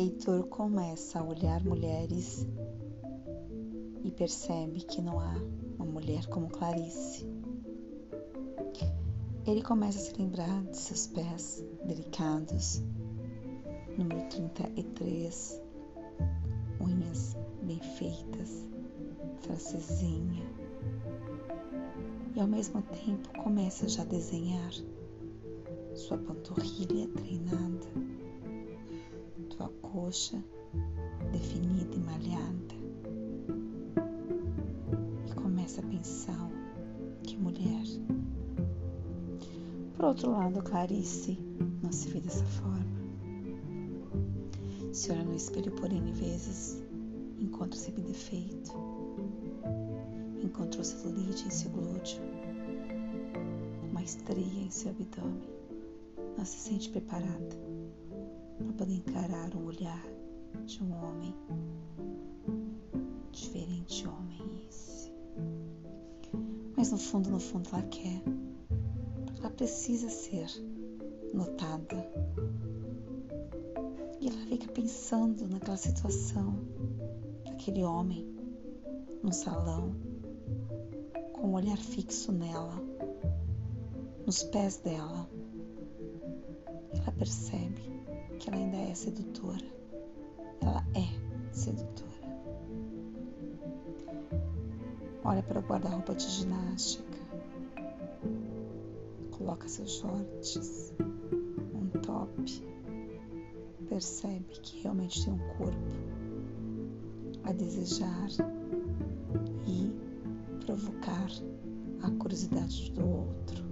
Arthur começa a olhar mulheres e percebe que não há uma mulher como Clarice. Ele começa a se lembrar de seus pés delicados, número 33, unhas bem feitas, francesinha. E ao mesmo tempo começa já a desenhar sua panturrilha treinada, sua coxa definida e malhada. E começa a pensar que mulher. Por outro lado, Clarice não se vê dessa forma. Se olha no espelho por N vezes, encontra sempre defeito. Encontrou celulite em seu glúteo, uma estria em seu abdômen. Não se sente preparada para poder encarar o olhar de um homem. Diferente homem esse. Mas no fundo, no fundo, ela quer. Ela precisa ser notada e ela fica pensando naquela situação, daquele homem no salão, com um olhar fixo nela, nos pés dela. Ela percebe que ela ainda é sedutora. Ela é sedutora. Olha para o guarda-roupa de ginástica. Coloca seus shorts, um top percebe que realmente tem um corpo a desejar e provocar a curiosidade do outro.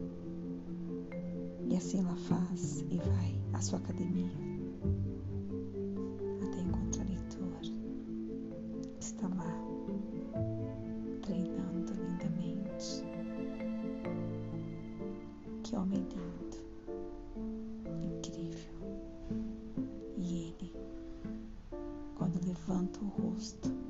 E assim ela faz e vai à sua academia até encontrar Heitor. Está lá treinando lindamente. Que homem lindo, incrível. E ele, quando levanta o rosto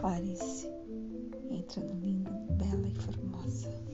Clarice, entrando linda, bela e formosa.